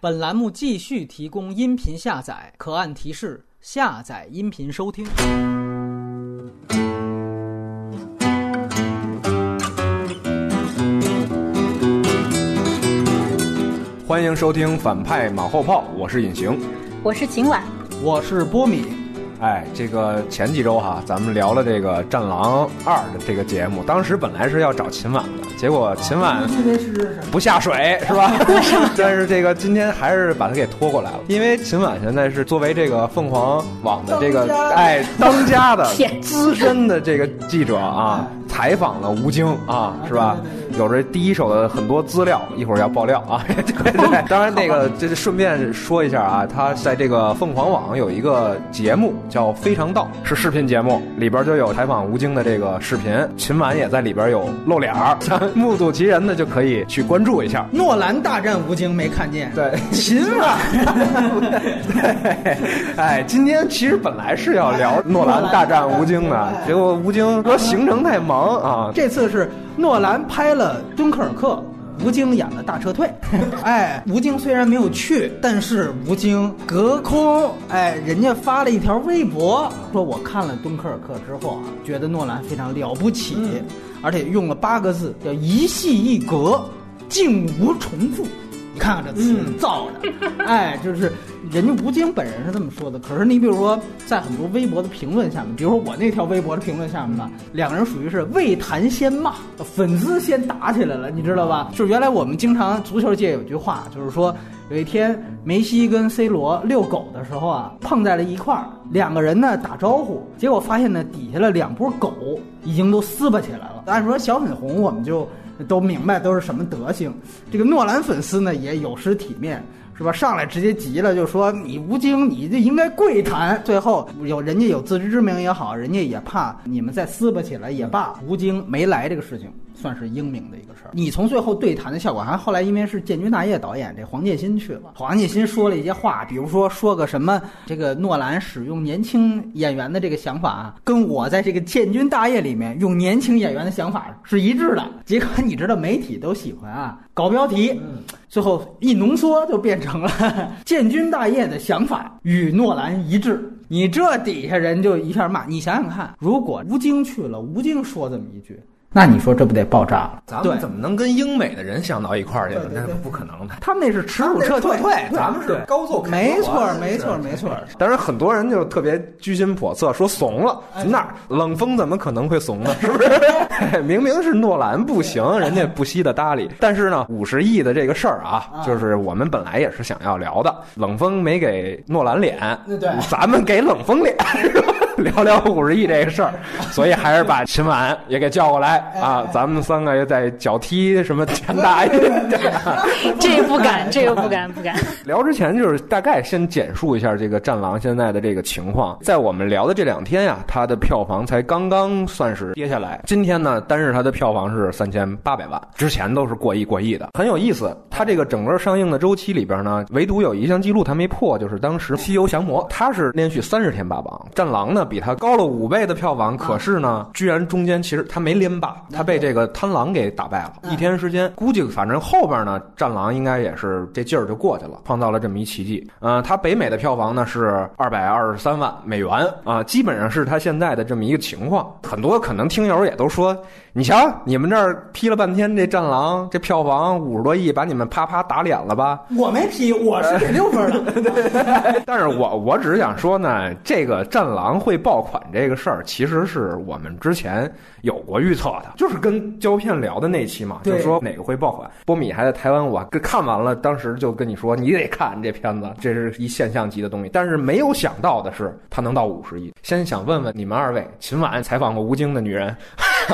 本栏目继续提供音频下载，可按提示下载音频收听。欢迎收听反派马后炮，我是隐形。我是秦婉，我是波米，哎，这个前几周哈，咱们聊了这个《战狼二》的这个节目，当时本来是要找秦婉的，结果秦晚不下水是吧？但是这个今天还是把他给拖过来了，因为秦晚现在是作为这个凤凰网的这个哎当家的 资深的这个记者啊，采访了吴京啊，是吧？有着第一手的很多资料，一会儿要爆料啊。对对，当然那个这是顺便说一下啊，他在这个凤凰网有一个节目叫《非常道》，是视频节目，里边就有采访吴京的这个视频，秦晚也在里边有露脸儿，目睹其人的就可以去关注一下。诺兰大战吴京没看见，对，秦晚 对，哎，今天其实本来是要聊诺兰大战吴京的，结果吴京说行程太忙啊，这次是诺兰拍了《敦刻尔克》。吴京演了大撤退，哎，吴京虽然没有去，但是吴京隔空，哎，人家发了一条微博，说我看了《敦刻尔克》之后啊，觉得诺兰非常了不起，而且用了八个字，叫一戏一格，竟无重复。你看看这词造的，哎，就是人家吴京本人是这么说的。可是你比如说，在很多微博的评论下面，比如说我那条微博的评论下面吧，两个人属于是未谈先骂，粉丝先打起来了，你知道吧？就是原来我们经常足球界有句话，就是说有一天梅西跟 C 罗遛狗的时候啊，碰在了一块儿，两个人呢打招呼，结果发现呢底下的两波狗已经都撕巴起来了。按说小粉红我们就。都明白都是什么德行，这个诺兰粉丝呢也有失体面，是吧？上来直接急了，就说你吴京，你这应该跪谈。最后有人家有自知之明也好，人家也怕你们再撕巴起来也罢，吴京没来这个事情。算是英明的一个事儿。你从最后对谈的效果，还后来因为是建军大业导演这黄建新去了，黄建新说了一些话，比如说说个什么，这个诺兰使用年轻演员的这个想法，啊跟我在这个建军大业里面用年轻演员的想法是一致的。结果你知道媒体都喜欢啊搞标题，最后一浓缩就变成了建军大业的想法与诺兰一致。你这底下人就一下骂，你想想看，如果吴京去了，吴京说这么一句。那你说这不得爆炸了？咱们怎么能跟英美的人想到一块儿去呢？那是不可能的。他们那是耻辱撤退，咱们是高奏。没错，没错，没错。当然，很多人就特别居心叵测，说怂了。那冷风怎么可能会怂呢？是不是？明明是诺兰不行，人家不惜的搭理。但是呢，五十亿的这个事儿啊，就是我们本来也是想要聊的。冷风没给诺兰脸，对，咱们给冷风脸。聊聊五十亿这个事儿，所以还是把秦晚也给叫过来啊！咱们三个也在脚踢什么钱大 爷，这不敢，这个不敢，不敢。聊之前就是大概先简述一下这个《战狼》现在的这个情况。在我们聊的这两天呀，它的票房才刚刚算是跌下来。今天呢，单日它的票房是三千八百万，之前都是过亿过亿的，很有意思。它这个整个上映的周期里边呢，唯独有一项记录它没破，就是当时《西游降魔》它是连续三十天霸榜，《战狼》呢。比它高了五倍的票房，可是呢，居然中间其实它没连霸，它被这个贪狼给打败了。一天时间，估计反正后边呢，战狼应该也是这劲儿就过去了，创造了这么一奇迹。呃，它北美的票房呢是二百二十三万美元啊，基本上是它现在的这么一个情况。很多可能听友也都说，你瞧你们这儿批了半天这战狼，这票房五十多亿，把你们啪啪打脸了吧？我没批，我是给六分的。但是我我只是想说呢，这个战狼会。爆款这个事儿，其实是我们之前有过预测的，就是跟胶片聊的那期嘛，就是说哪个会爆款。波米还在台湾，我看完了，当时就跟你说，你得看这片子，这是一现象级的东西。但是没有想到的是，它能到五十亿。先想问问你们二位，秦晚采访过吴京的女人，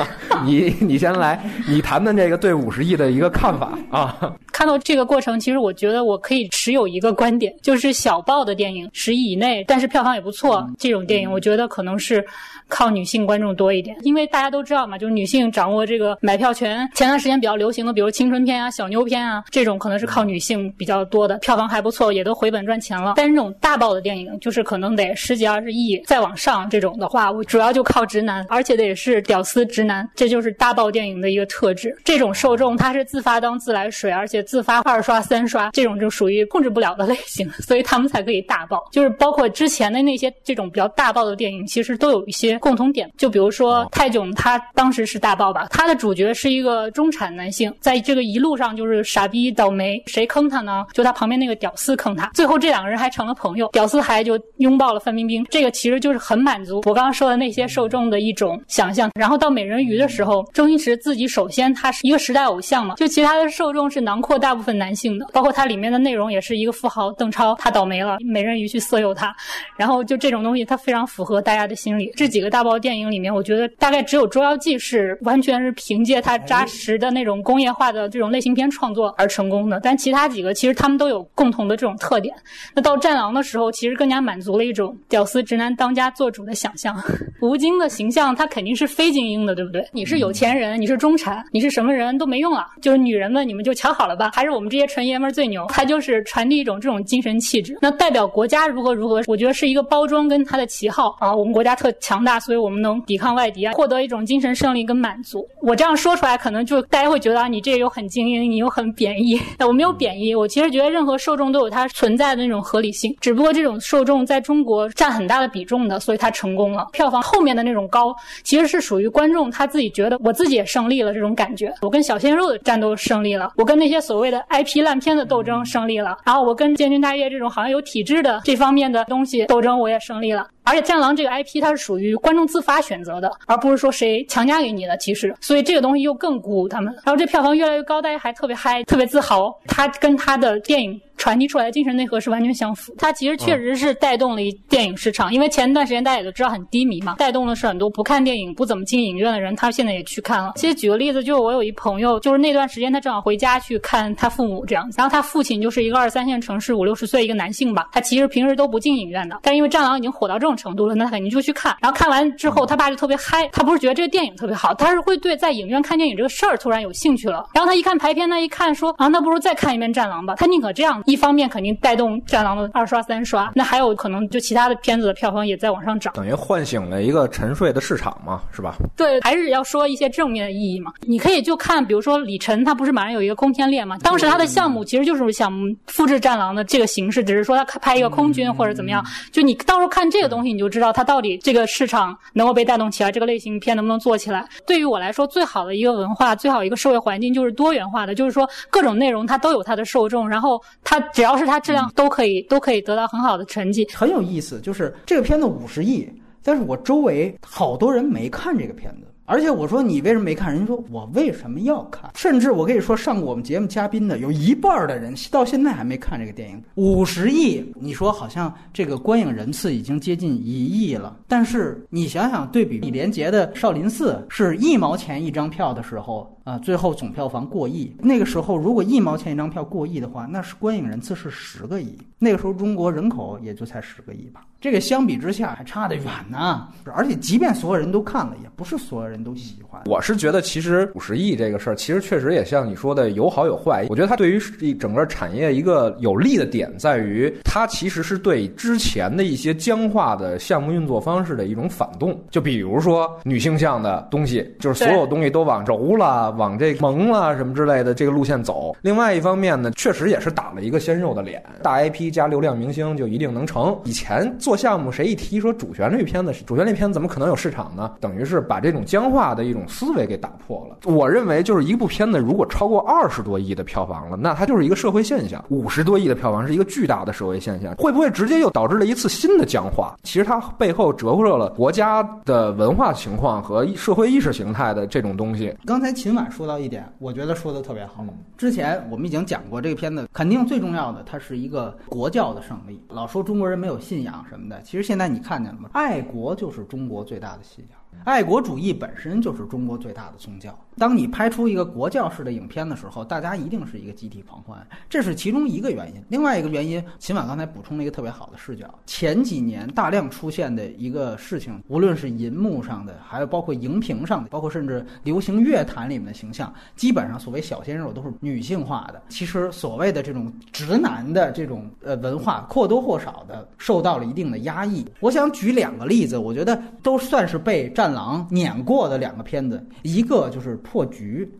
你你先来，你谈谈这个对五十亿的一个看法啊。看到这个过程，其实我觉得我可以持有一个观点，就是小报的电影十亿以内，但是票房也不错，这种电影我觉得可能是靠女性观众多一点，因为大家都知道嘛，就是女性掌握这个买票权。前段时间比较流行的，比如青春片啊、小妞片啊，这种可能是靠女性比较多的，票房还不错，也都回本赚钱了。但是这种大爆的电影，就是可能得十几二十亿再往上这种的话，我主要就靠直男，而且得是屌丝直男，这就是大爆电影的一个特质。这种受众他是自发当自来水，而且自发二刷三刷，这种就属于控制不了的类型，所以他们才可以大爆。就是包括之前的那些这种比较大爆的电影，其实都有一些共同点。就比如说泰囧，他当时是大爆吧，他的主角是一个中产男性，在这个一路上就是傻逼倒霉，谁坑他呢？就他旁边那个屌丝坑他，最后这两个人还成了朋友，屌丝还就拥抱了范冰冰。这个其实就是很满足我刚刚说的那些受众的一种想象。然后到美人人鱼的时候，周星驰自己首先他是一个时代偶像嘛，就其他的受众是囊括大部分男性的，包括它里面的内容也是一个富豪邓超他倒霉了，美人鱼去色诱他，然后就这种东西它非常符合大家的心理。这几个大爆电影里面，我觉得大概只有《捉妖记》是完全是凭借它扎实的那种工业化的这种类型片创作而成功的，但其他几个其实他们都有共同的这种特点。那到《战狼》的时候，其实更加满足了一种屌丝直男当家做主的想象。吴京的形象他肯定是非精英的，对不对？你是有钱人，你是中产，你是什么人都没用了，就是女人们你们就瞧好了吧，还是我们这些纯爷们儿最牛。他就是传递一种这种精神气质。那代表国家如何如何，我觉得是一个包装跟他的旗号啊。我们国家特强大，所以我们能抵抗外敌啊，获得一种精神胜利跟满足。我这样说出来，可能就大家会觉得啊，你这又很精英，你又很贬义。我没有贬义，我其实觉得任何受众都有它存在的那种合理性，只不过这种受众在中国占很大的比重的，所以它成功了。票房后面的那种高，其实是属于观众他自己觉得我自己也胜利了这种感觉。我跟小鲜肉的战斗胜利了，我跟那些所谓的 IP 烂片的斗争胜利了，然后我跟建军大业这种好像有体制的这方面的东西斗争我也胜利了。而且《战狼》这个 IP 它是属于观众自发选择的，而不是说谁强加给你的。其实，所以这个东西又更鼓舞他们。然后这票房越来越高，大家还特别嗨，特别自豪。它跟它的电影。传递出来的精神内核是完全相符，它其实确实是带动了一电影市场，因为前段时间大家也都知道很低迷嘛，带动的是很多不看电影、不怎么进影院的人，他现在也去看了。其实举个例子，就是我有一朋友，就是那段时间他正好回家去看他父母这样，然后他父亲就是一个二三线城市五六十岁一个男性吧，他其实平时都不进影院的，但因为《战狼》已经火到这种程度了，那他肯定就去看。然后看完之后，他爸就特别嗨，他不是觉得这个电影特别好，他是会对在影院看电影这个事儿突然有兴趣了。然后他一看排片，他一看说啊，那不如再看一遍《战狼》吧，他宁可这样，一方面肯定。带动《战狼》的二刷三刷，那还有可能就其他的片子的票房也在往上涨，等于唤醒了一个沉睡的市场嘛，是吧？对，还是要说一些正面的意义嘛。你可以就看，比如说李晨，他不是马上有一个空天猎嘛？当时他的项目其实就是想复制《战狼》的这个形式，只是说他拍一个空军或者怎么样。就你到时候看这个东西，你就知道它到底这个市场能够被带动起来，这个类型片能不能做起来。对于我来说，最好的一个文化，最好一个社会环境就是多元化的，就是说各种内容它都有它的受众，然后它只要是它质量。都可以，都可以得到很好的成绩，很有意思。就是这个片子五十亿，但是我周围好多人没看这个片子。而且我说你为什么没看？人家说我为什么要看？甚至我跟你说，上过我们节目嘉宾的有一半的人到现在还没看这个电影。五十亿，你说好像这个观影人次已经接近一亿了，但是你想想，对比李连杰的《少林寺》是一毛钱一张票的时候。啊，最后总票房过亿。那个时候，如果一毛钱一张票过亿的话，那是观影人次是十个亿。那个时候中国人口也就才十个亿吧。这个相比之下还差得远呢。而且，即便所有人都看了，也不是所有人都喜欢。我是觉得，其实五十亿这个事儿，其实确实也像你说的有好有坏。我觉得它对于整个产业一个有利的点在于，它其实是对之前的一些僵化的项目运作方式的一种反动。就比如说女性向的东西，就是所有东西都往轴了。往这萌了什么之类的这个路线走，另外一方面呢，确实也是打了一个鲜肉的脸，大 IP 加流量明星就一定能成。以前做项目谁一提说主旋律片子，主旋律片怎么可能有市场呢？等于是把这种僵化的一种思维给打破了。我认为就是一部片子如果超过二十多亿的票房了，那它就是一个社会现象；五十多亿的票房是一个巨大的社会现象。会不会直接又导致了一次新的僵化？其实它背后折射了国家的文化情况和社会意识形态的这种东西。刚才秦晚。说到一点，我觉得说的特别好。之前我们已经讲过，这个片子肯定最重要的，它是一个国教的胜利。老说中国人没有信仰什么的，其实现在你看见了吗？爱国就是中国最大的信仰，爱国主义本身就是中国最大的宗教。当你拍出一个国教式的影片的时候，大家一定是一个集体狂欢，这是其中一个原因。另外一个原因，秦晚刚才补充了一个特别好的视角。前几年大量出现的一个事情，无论是银幕上的，还有包括荧屏上的，包括甚至流行乐坛里面的形象，基本上所谓小鲜肉都是女性化的。其实所谓的这种直男的这种呃文化，或多或少的受到了一定的压抑。我想举两个例子，我觉得都算是被占《战狼》碾过的两个片子，一个就是《破局》。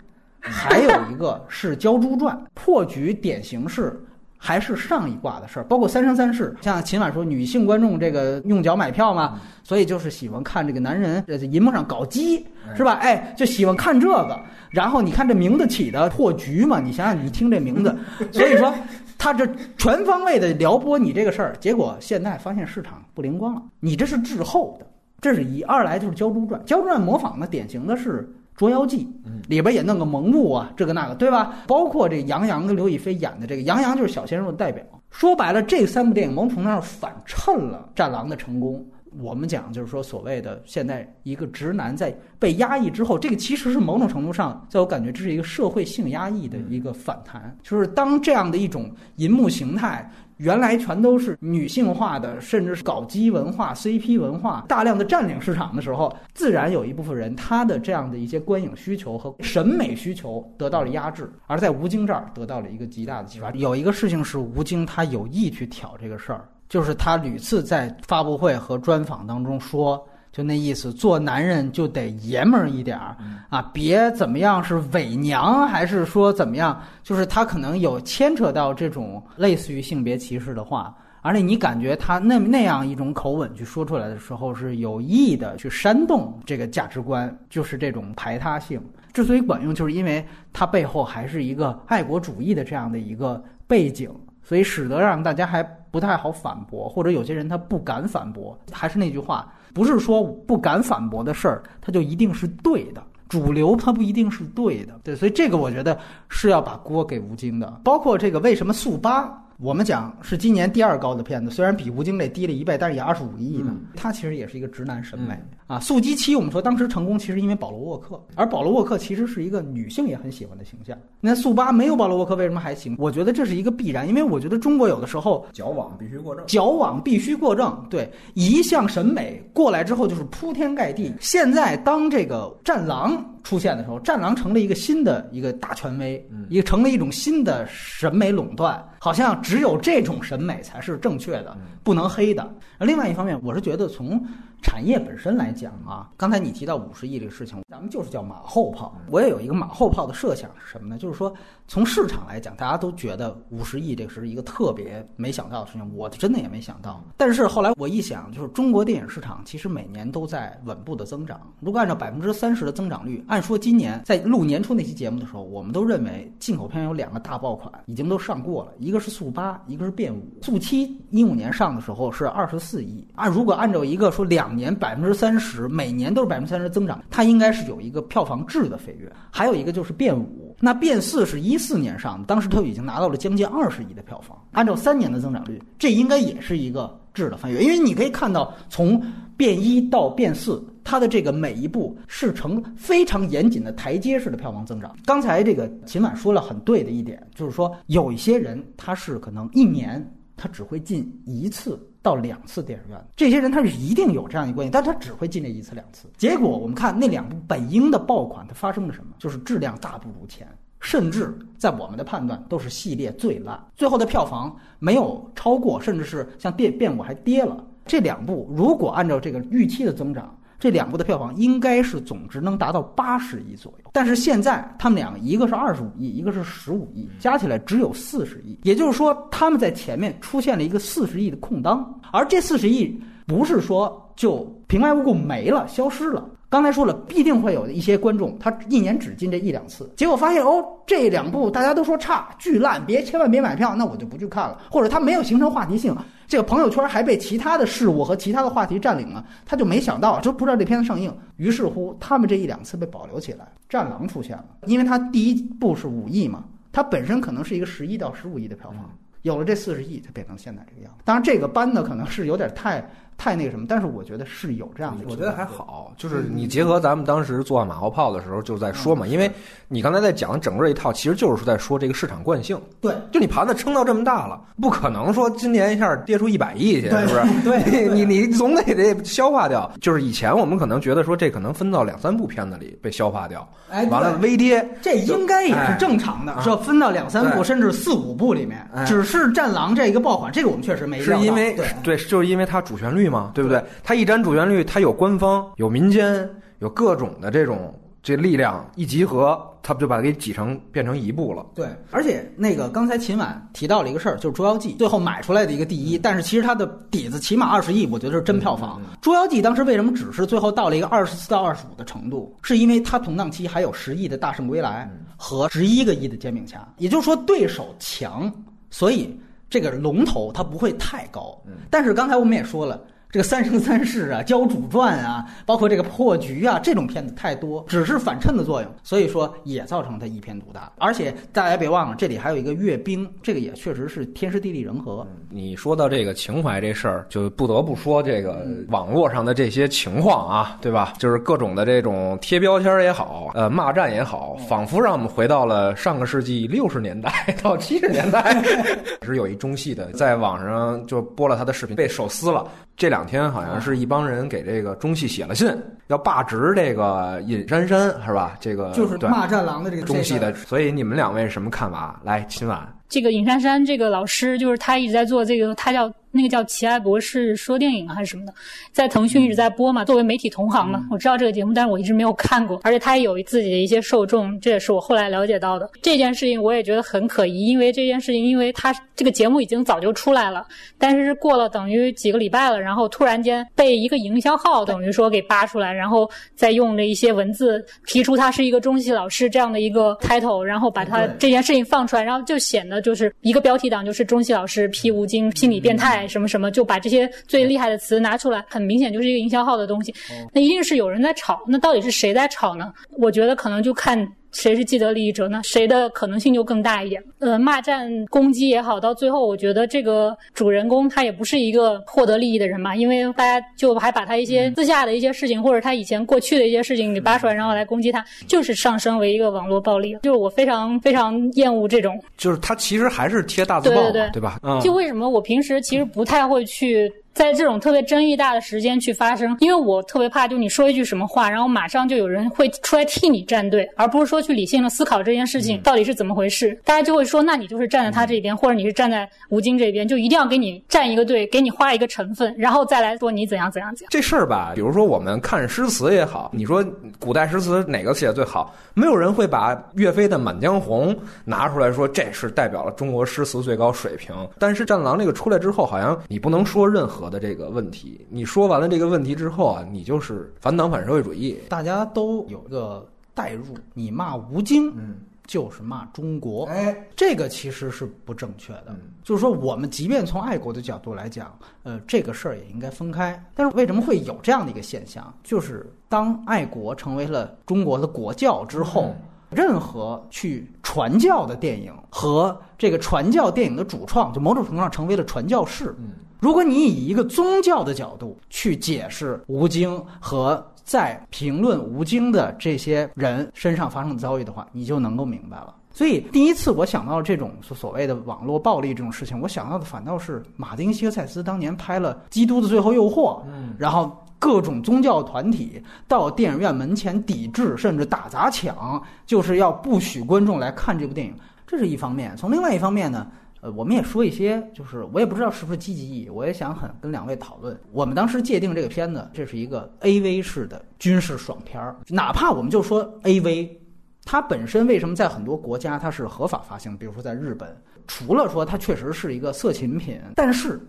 还有一个是《鲛珠传》，破局典型是还是上一卦的事儿，包括《三生三世》。像秦晚说，女性观众这个用脚买票嘛，所以就是喜欢看这个男人在银幕上搞基，是吧？哎，就喜欢看这个。然后你看这名字起的“破局”嘛，你想想，你听这名字，所以说他这全方位的撩拨你这个事儿，结果现在发现市场不灵光了。你这是滞后的，这是一；二来就是《鲛珠传》，《鲛珠传》模仿的典型的是。《捉妖记》里边也弄个萌物啊，这个那个，对吧？包括这杨洋跟刘亦菲演的这个杨洋就是小鲜肉的代表。说白了，这三部电影某种程度上反衬了《战狼》的成功。我们讲就是说，所谓的现在一个直男在被压抑之后，这个其实是某种程度上，在我感觉这是一个社会性压抑的一个反弹。就是当这样的一种银幕形态。原来全都是女性化的，甚至是搞基文化、CP 文化，大量的占领市场的时候，自然有一部分人他的这样的一些观影需求和审美需求得到了压制，而在吴京这儿得到了一个极大的激发。有一个事情是吴京他有意去挑这个事儿，就是他屡次在发布会和专访当中说。就那意思，做男人就得爷们儿一点儿啊，别怎么样是伪娘，还是说怎么样？就是他可能有牵扯到这种类似于性别歧视的话，而且你感觉他那那样一种口吻去说出来的时候，是有意的去煽动这个价值观，就是这种排他性。之所以管用，就是因为它背后还是一个爱国主义的这样的一个背景，所以使得让大家还不太好反驳，或者有些人他不敢反驳。还是那句话。不是说不敢反驳的事儿，它就一定是对的。主流它不一定是对的，对，所以这个我觉得是要把锅给吴京的。包括这个为什么速八，我们讲是今年第二高的片子，虽然比吴京这低了一倍，但是也二十五亿呢。它其实也是一个直男审美啊。速激七我们说当时成功，其实因为保罗沃克，而保罗沃克其实是一个女性也很喜欢的形象。那速八没有保罗沃克为什么还行？我觉得这是一个必然，因为我觉得中国有的时候矫枉必须过正，矫枉必须过正。对，一项审美过来之后就是铺天盖地。现在当这个战狼。出现的时候，战狼成了一个新的一个大权威，一个成了一种新的审美垄断，好像只有这种审美才是正确的，不能黑的。另外一方面，我是觉得从。产业本身来讲啊，刚才你提到五十亿这个事情，咱们就是叫马后炮。我也有一个马后炮的设想是什么呢？就是说，从市场来讲，大家都觉得五十亿这是一个特别没想到的事情，我真的也没想到。但是后来我一想，就是中国电影市场其实每年都在稳步的增长。如果按照百分之三十的增长率，按说今年在录年初那期节目的时候，我们都认为进口片有两个大爆款已经都上过了，一个是速八，一个是变五。速七一五年上的时候是二十四亿啊，如果按照一个说两。年百分之三十，每年都是百分之三十增长，它应该是有一个票房质的飞跃。还有一个就是变五，那变四是一四年上的，当时它已经拿到了将近二十亿的票房。按照三年的增长率，这应该也是一个质的飞跃。因为你可以看到，从变一到变四，它的这个每一步是呈非常严谨的台阶式的票房增长。刚才这个秦晚说了很对的一点，就是说有一些人他是可能一年他只会进一次。到两次电影院，这些人他是一定有这样一个关系，但他只会进这一次两次。结果我们看那两部本应的爆款，它发生了什么？就是质量大不如前，甚至在我们的判断都是系列最烂，最后的票房没有超过，甚至是像变变五还跌了。这两部如果按照这个预期的增长。这两部的票房应该是总值能达到八十亿左右，但是现在他们两个一个是二十五亿，一个是十五亿，加起来只有四十亿，也就是说他们在前面出现了一个四十亿的空当，而这四十亿不是说就平白无故没了、消失了。刚才说了，必定会有一些观众，他一年只进这一两次，结果发现哦，这两部大家都说差、巨烂，别千万别买票，那我就不去看了，或者他没有形成话题性。这个朋友圈还被其他的事物和其他的话题占领了，他就没想到，就不知道这片子上映。于是乎，他们这一两次被保留起来。战狼出现了，因为它第一部是五亿嘛，它本身可能是一个十一到十五亿的票房，有了这四十亿，才变成现在这个样子。当然，这个搬的可能是有点太太那个什么，但是我觉得是有这样的，我觉得还。好，就是你结合咱们当时做马后炮的时候就在说嘛，因为你刚才在讲整个一套，其实就是在说这个市场惯性。对，就你盘子撑到这么大了，不可能说今年一下跌出一百亿去，是不是？对，你你总得得消化掉。就是以前我们可能觉得说这可能分到两三部片子里被消化掉，哎，完了微跌，这应该也是正常的，是要分到两三部甚至四五部里面。只是《战狼》这一个爆款，这个我们确实没是因为对对，就是因为它主旋律嘛，对不对？它一沾主旋律，它有官方，有民间。有各种的这种这力量一集合，它不就把它给挤成变成一部了？对，而且那个刚才秦晚提到了一个事儿，就是《捉妖记》最后买出来的一个第一，但是其实它的底子起码二十亿，我觉得是真票房。《捉妖记》当时为什么只是最后到了一个二十四到二十五的程度？是因为它同档期还有十亿的《大圣归来》和十一个亿的《煎饼侠》，也就是说对手强，所以这个龙头它不会太高。但是刚才我们也说了。这个《三生三世》啊，《教主传》啊，包括这个破局啊，这种片子太多，只是反衬的作用，所以说也造成它一片独大。而且大家别忘了，这里还有一个阅兵，这个也确实是天时地利人和。你说到这个情怀这事儿，就不得不说这个网络上的这些情况啊，对吧？就是各种的这种贴标签也好，呃，骂战也好，仿佛让我们回到了上个世纪六十年代 到七十年代。是有一中戏的在网上就播了他的视频，被手撕了。这两天好像是一帮人给这个中戏写了信，要罢职这个尹珊珊，是吧？这个就是骂战狼的这个中戏的。所以你们两位什么看法？来，秦晚这个尹珊珊这个老师，就是他一直在做这个，他叫。那个叫《奇爱博士说电影》还是什么的，在腾讯一直在播嘛。作为媒体同行嘛，我知道这个节目，但是我一直没有看过。而且他也有自己的一些受众，这也是我后来了解到的。这件事情我也觉得很可疑，因为这件事情，因为他这个节目已经早就出来了，但是过了等于几个礼拜了，然后突然间被一个营销号等于说给扒出来，然后再用了一些文字提出他是一个中戏老师这样的一个 title，然后把他这件事情放出来，然后就显得就是一个标题党，就是中戏老师批吴京心理变态。什么什么就把这些最厉害的词拿出来，很明显就是一个营销号的东西。那一定是有人在炒，那到底是谁在炒呢？我觉得可能就看。谁是既得利益者呢？谁的可能性就更大一点？呃，骂战攻击也好，到最后我觉得这个主人公他也不是一个获得利益的人嘛，因为大家就还把他一些私下的一些事情，或者他以前过去的一些事情给扒出来，然后来攻击他，就是上升为一个网络暴力。就是我非常非常厌恶这种，就是他其实还是贴大字报，对吧？就为什么我平时其实不太会去。在这种特别争议大的时间去发生，因为我特别怕，就你说一句什么话，然后马上就有人会出来替你站队，而不是说去理性的思考这件事情到底是怎么回事。大家就会说，那你就是站在他这边，或者你是站在吴京这边，就一定要给你站一个队，给你画一个成分，然后再来说你怎样怎样怎样。这事儿吧，比如说我们看诗词也好，你说古代诗词哪个写的最好？没有人会把岳飞的《满江红》拿出来说这是代表了中国诗词最高水平。但是《战狼》这个出来之后，好像你不能说任何的这个问题。你说完了这个问题之后啊，你就是反党反社会主义。大家都有个代入，你骂吴京，嗯，就是骂中国，哎，这个其实是不正确的。就是说，我们即便从爱国的角度来讲，呃，这个事儿也应该分开。但是为什么会有这样的一个现象？就是当爱国成为了中国的国教之后，任何去传教的电影和这个传教电影的主创，就某种程度上成为了传教士。嗯。如果你以一个宗教的角度去解释吴京和在评论吴京的这些人身上发生的遭遇的话，你就能够明白了。所以第一次我想到这种所谓的网络暴力这种事情，我想到的反倒是马丁·希克塞斯当年拍了《基督的最后诱惑》，嗯，然后各种宗教团体到电影院门前抵制，甚至打砸抢，就是要不许观众来看这部电影。这是一方面。从另外一方面呢？呃，我们也说一些，就是我也不知道是不是积极意义，我也想很跟两位讨论。我们当时界定这个片子，这是一个 A V 式的军事爽片儿，哪怕我们就说 A V，它本身为什么在很多国家它是合法发行？比如说在日本，除了说它确实是一个色情品，但是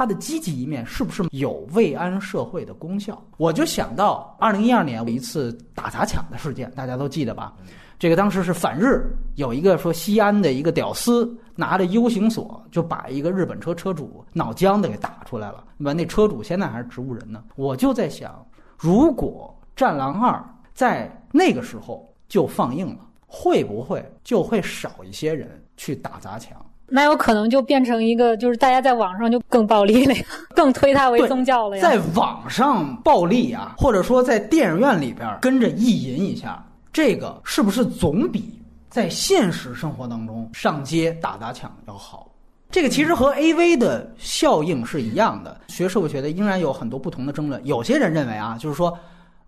它的积极一面是不是有慰安社会的功效？我就想到二零一二年有一次打砸抢的事件，大家都记得吧？这个当时是反日，有一个说西安的一个屌丝拿着 U 型锁就把一个日本车车主脑浆的给打出来了。那那车主现在还是植物人呢。我就在想，如果《战狼二》在那个时候就放映了，会不会就会少一些人去打砸抢？那有可能就变成一个，就是大家在网上就更暴力了呀，更推他为宗教了呀。在网上暴力啊，或者说在电影院里边跟着意淫一下，这个是不是总比在现实生活当中上街打砸抢要好？这个其实和 A V 的效应是一样的。学社会学的仍然有很多不同的争论。有些人认为啊，就是说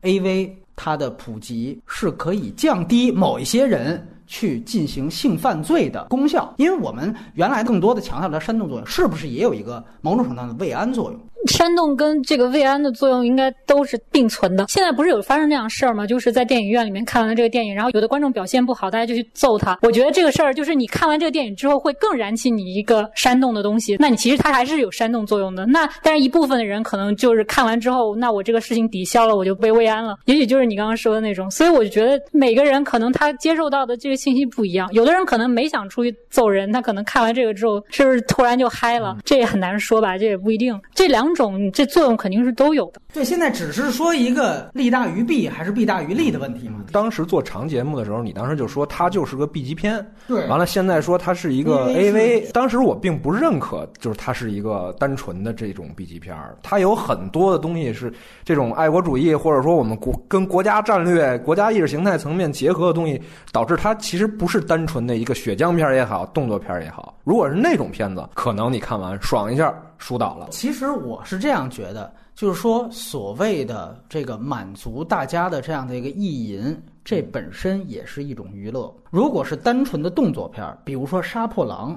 A V 它的普及是可以降低某一些人去进行性犯罪的功效，因为我们原来更多的强调的煽动作用，是不是也有一个某种程度上的慰安作用？煽动跟这个慰安的作用应该都是并存的。现在不是有发生这样事儿吗？就是在电影院里面看完了这个电影，然后有的观众表现不好，大家就去揍他。我觉得这个事儿就是你看完这个电影之后，会更燃起你一个煽动的东西。那你其实它还是有煽动作用的。那但是一部分的人可能就是看完之后，那我这个事情抵消了，我就被慰安了。也许就是你刚刚说的那种。所以我就觉得每个人可能他接受到的这个信息不一样。有的人可能没想出去揍人，他可能看完这个之后，是不是突然就嗨了？这也很难说吧，这也不一定。这两种这作用肯定是都有的。对，现在只是说一个利大于弊还是弊大于利的问题嘛。当时做长节目的时候，你当时就说它就是个 B 级片，对完了，现在说它是一个 AV AV，当时我并不认可，就是它是一个单纯的这种 B 级片儿，它有很多的东西是这种爱国主义，或者说我们国跟国家战略、国家意识形态层面结合的东西，导致它其实不是单纯的一个血浆片也好，动作片也好。如果是那种片子，可能你看完爽一下，疏导了。其实我是这样觉得，就是说所谓的这个满足大家的这样的一个意淫，这本身也是一种娱乐。如果是单纯的动作片儿，比如说《杀破狼》，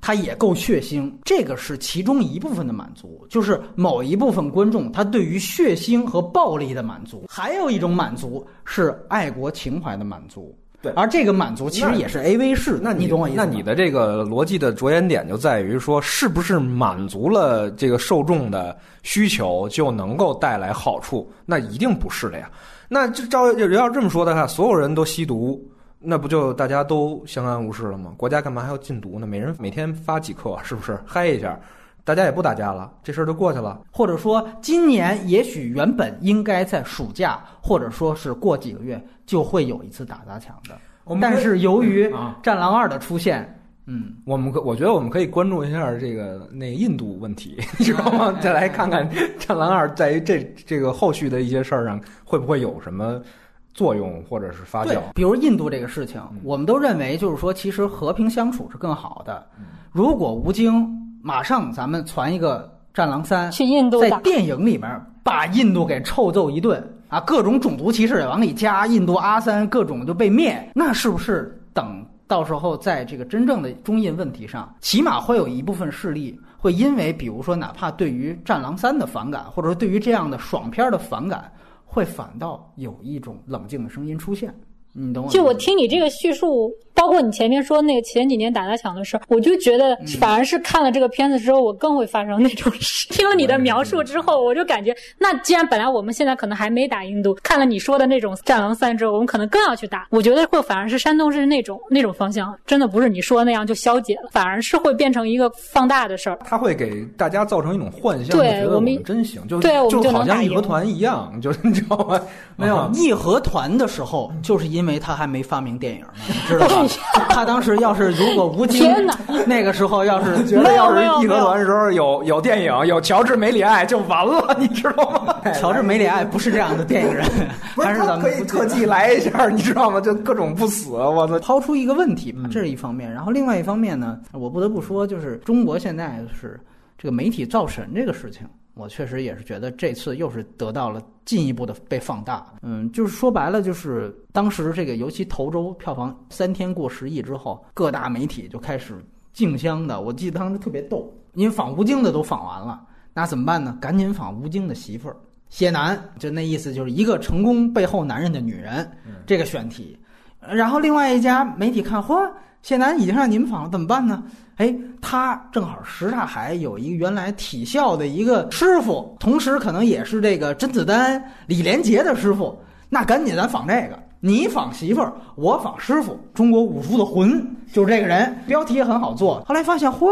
它也够血腥，这个是其中一部分的满足，就是某一部分观众他对于血腥和暴力的满足。还有一种满足是爱国情怀的满足。对而这个满足其实也是 A V 式，那你懂我意思？那你的这个逻辑的着眼点就在于说，是不是满足了这个受众的需求就能够带来好处？那一定不是的呀。那就照要这么说的话，所有人都吸毒，那不就大家都相安无事了吗？国家干嘛还要禁毒呢？每人每天发几克，是不是嗨一下？大家也不打架了，这事儿就过去了。或者说，今年也许原本应该在暑假，或者说是过几个月就会有一次打砸抢的，但是由于啊《战狼二》的出现，嗯，我们可我觉得我们可以关注一下这个那个印度问题，你知道吗？再来看看 《战狼二》在于这这个后续的一些事儿上会不会有什么作用或者是发酵。，比如印度这个事情嗯，我们都认为就是说，其实和平相处是更好的。如果吴京马上咱们传一个《战狼三》，去印度打，在电影里面把印度给臭揍一顿啊，各种种族歧视往里加，印度阿三各种就被灭，那是不是等到时候在这个真正的中印问题上，起码会有一部分势力会因为比如说哪怕对于《战狼三》的反感，或者说对于这样的爽片的反感，会反倒有一种冷静的声音出现，你懂我意思吗？就我听你这个叙述，包括你前面说那个前几年打砸抢的事儿，我就觉得反而是看了这个片子之后，我更会发生那种事。听了你的描述之后，我就感觉，那既然本来我们现在可能还没打印度，看了你说的那种《战狼三》之后，我们可能更要去打。我觉得会反而是山东是那种那种方向，真的不是你说的那样就消解了，反而是会变成一个放大的事儿。它会给大家造成一种幻象，对就觉得我我们们真行，就对我们就好像义和团一样，就是你知道吗？没有 啊义和团的时候，就是因为他还没发明电影呢，你知道 吧？他当时要是如果吴京 那个时候要是觉得要是义和团的时候有有电影有乔治梅里爱就完了，你知道吗？乔治梅里爱不是这样的电影人，不是是咱们他可以特技来一下，你知道吗？就各种不死，我操！抛出一个问题吧，这是一方面。然后另外一方面呢，我不得不说，就是中国现在是这个媒体造神这个事情，我确实也是觉得这次又是得到了进一步的被放大。嗯，就是说白了，就是当时这个尤其头周票房三天过十亿之后，各大媒体就开始竞相的，我记得当时特别逗，因为仿吴京的都仿完了，那怎么办呢？赶紧仿吴京的媳妇儿谢楠，就那意思就是一个成功背后男人的女人这个选题。然后另外一家媒体看，嚯，谢楠已经让你们访了，怎么办呢？哎，他正好什刹海有一个原来体校的一个师傅，同时可能也是这个甄子丹、李连杰的师傅，那赶紧咱仿这个，你仿媳妇儿，我仿师傅，中国武术的魂就是这个人，标题也很好做。后来发现，嚯。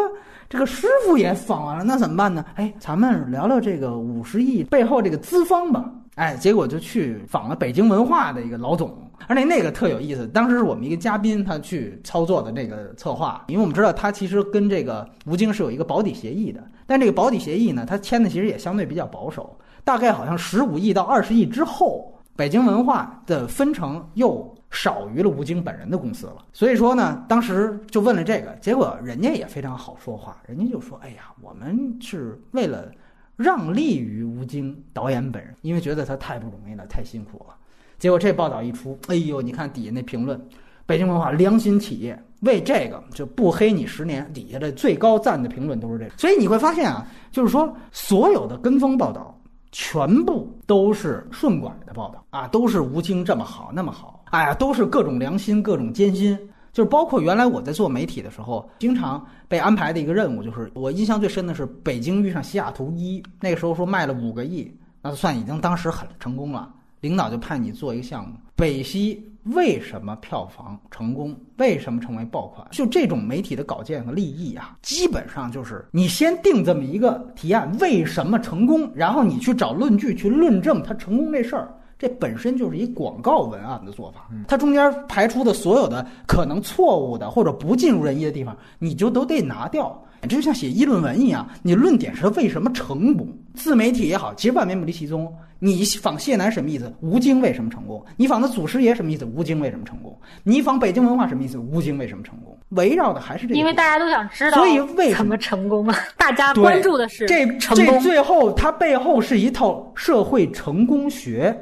这个师傅也仿完了，那怎么办呢？哎，咱们聊聊这个五十亿背后这个资方吧。哎，结果就去访了北京文化的一个老总，而且那个特有意思。当时是我们一个嘉宾，他去操作的这个策划，因为我们知道他其实跟这个吴京是有一个保底协议的，但这个保底协议呢，他签的其实也相对比较保守，大概好像十五亿到二十亿之后，北京文化的分成又。少于了吴京本人的公司了，所以说呢，当时就问了这个，结果人家也非常好说话，人家就说：“哎呀，我们是为了让利于吴京导演本人，因为觉得他太不容易了，太辛苦了。”结果这报道一出，哎呦，你看底下那评论，北京文化良心企业为这个就不黑你十年，底下的最高赞的评论都是这个，所以你会发现啊，就是说所有的跟风报道全部都是顺拐的报道啊，都是吴京这么好那么好。哎呀，都是各种良心，各种艰辛，就是包括原来我在做媒体的时候，经常被安排的一个任务，就是我印象最深的是北京遇上西雅图一，那个时候说卖了五个亿，那算已经当时很成功了。领导就派你做一个项目，北西为什么票房成功？为什么成为爆款？就这种媒体的稿件和立意啊，基本上就是你先定这么一个提案，为什么成功，然后你去找论据去论证它成功这事儿。这本身就是一广告文案的做法，它中间排出的所有的可能错误的或者不尽如人意的地方，你就都得拿掉。这就像写议论文一样，你论点是为什么成功？自媒体也好，其实万变不离其宗。你仿谢楠什么意思？吴京为什么成功？你仿的祖师爷什么意思？吴京为什么成功？你仿北京文化什么意思？吴京为什么成功？围绕的还是这个。因为大家都想知道，所以为什么成功啊？大家关注的是这这最后它背后是一套社会成功学。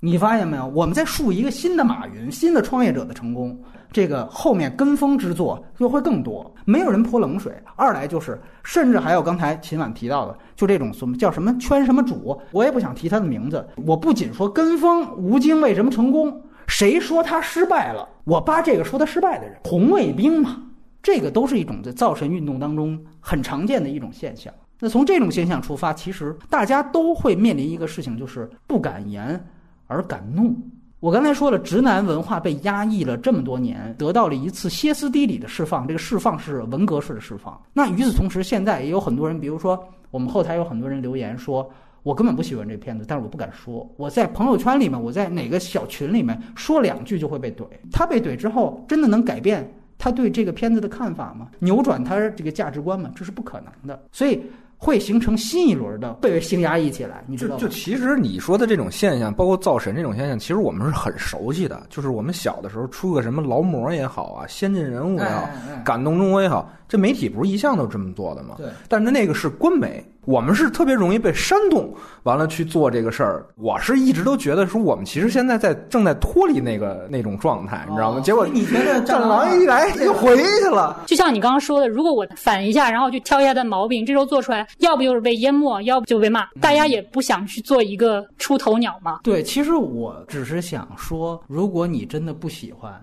你发现没有？我们在树一个新的马云、新的创业者的成功，这个后面跟风之作就会更多，没有人泼冷水。二来就是，甚至还有刚才秦晚提到的，就这种什么叫什么圈什么主，我也不想提他的名字。我不仅说跟风，吴京为什么成功？谁说他失败了？我扒这个说他失败的人，红卫兵嘛，这个都是一种在造神运动当中很常见的一种现象。那从这种现象出发，其实大家都会面临一个事情，就是不敢言。而敢怒。我刚才说了，直男文化被压抑了这么多年，得到了一次歇斯底里的释放。这个释放是文革式的释放。那与此同时，现在也有很多人，比如说我们后台有很多人留言说，我根本不喜欢这片子，但是我不敢说。我在朋友圈里面，我在哪个小群里面说两句就会被怼。他被怼之后，真的能改变他对这个片子的看法吗？扭转他这个价值观吗？这是不可能的。所以。会形成新一轮的被性压抑起来，你知道吗？就其实你说的这种现象，包括造神这种现象，其实我们是很熟悉的。就是我们小的时候出个什么劳模也好啊，先进人物也好，感动中国也好，这媒体不是一向都这么做的吗？对。但是那个是官媒。我们是特别容易被煽动，完了去做这个事儿。我是一直都觉得说，我们其实现在在正在脱离那个那种状态，你知道吗？结果你觉得战狼一来就回去了。就像你刚刚说的，如果我反一下，然后去挑一下他毛病，这时候做出来，要不就是被淹没，要不就被骂。大家也不想去做一个出头鸟嘛。对，其实我只是想说，如果你真的不喜欢。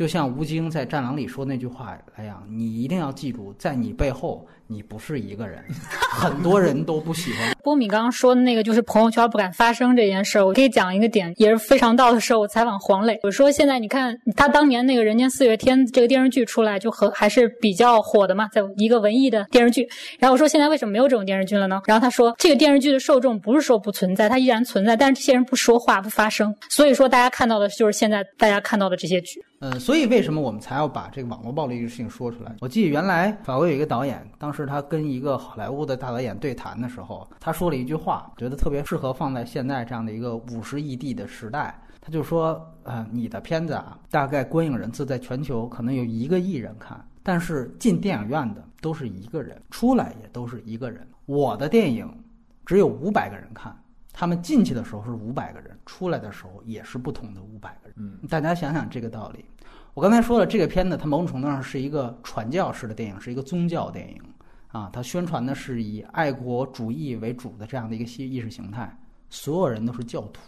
就像吴京在《战狼》里说那句话来样，你一定要记住，在你背后，你不是一个人，很多人都不喜欢。波米刚刚说的那个，就是朋友圈不敢发声这件事儿，我可以讲一个点，也是非常到的时候，我采访黄磊，我说现在你看他当年那个《人间四月天》这个电视剧出来，就和还是比较火的嘛，在一个文艺的电视剧。然后我说现在为什么没有这种电视剧了呢？然后他说这个电视剧的受众不是说不存在，它依然存在，但是这些人不说话不发声，所以说大家看到的就是现在大家看到的这些剧。呃，所以为什么我们才要把这个网络暴力这个事情说出来？我记得原来法国有一个导演，当时他跟一个好莱坞的大导演对谈的时候，他说了一句话，觉得特别适合放在现在这样的一个五十亿地的时代。他就说：“呃，你的片子啊，大概观影人次在全球可能有一个亿人看，但是进电影院的都是一个人，出来也都是一个人。我的电影只有五百个人看。”他们进去的时候是五百个人，出来的时候也是不同的五百个人。嗯，大家想想这个道理。我刚才说了，这个片子它某种程度上是一个传教式的电影，是一个宗教电影啊。它宣传的是以爱国主义为主的这样的一个意意识形态，所有人都是教徒，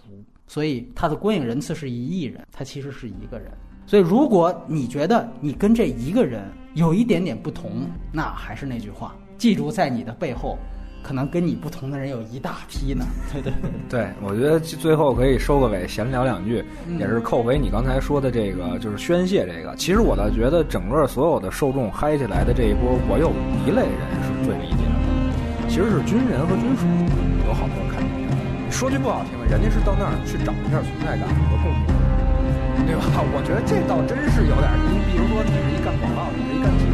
所以它的观影人次是一亿人，它其实是一个人。所以如果你觉得你跟这一个人有一点点不同，那还是那句话，记住在你的背后。可能跟你不同的人有一大批呢，对对对，我觉得最后可以收个尾，闲聊两句，也是扣回你刚才说的这个，就是宣泄这个。其实我倒觉得，整个所有的受众嗨起来的这一波，我有一类人是最理解的，其实是军人和军属，有好多看这片。说句不好听的，人家是到那儿去找一下存在感和共鸣，对吧？我觉得这倒真是有点儿。你比如说，你是一干广告的，你是一干 T